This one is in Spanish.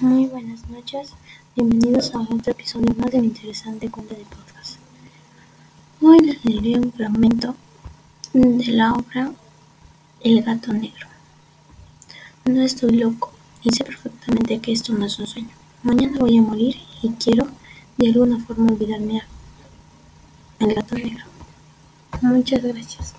Muy buenas noches, bienvenidos a otro episodio más de mi interesante cuenta de podcast. Hoy les leeré un fragmento de la obra El gato negro. No estoy loco y sé perfectamente que esto no es un sueño. Mañana voy a morir y quiero de alguna forma olvidarme El gato negro. Muchas gracias.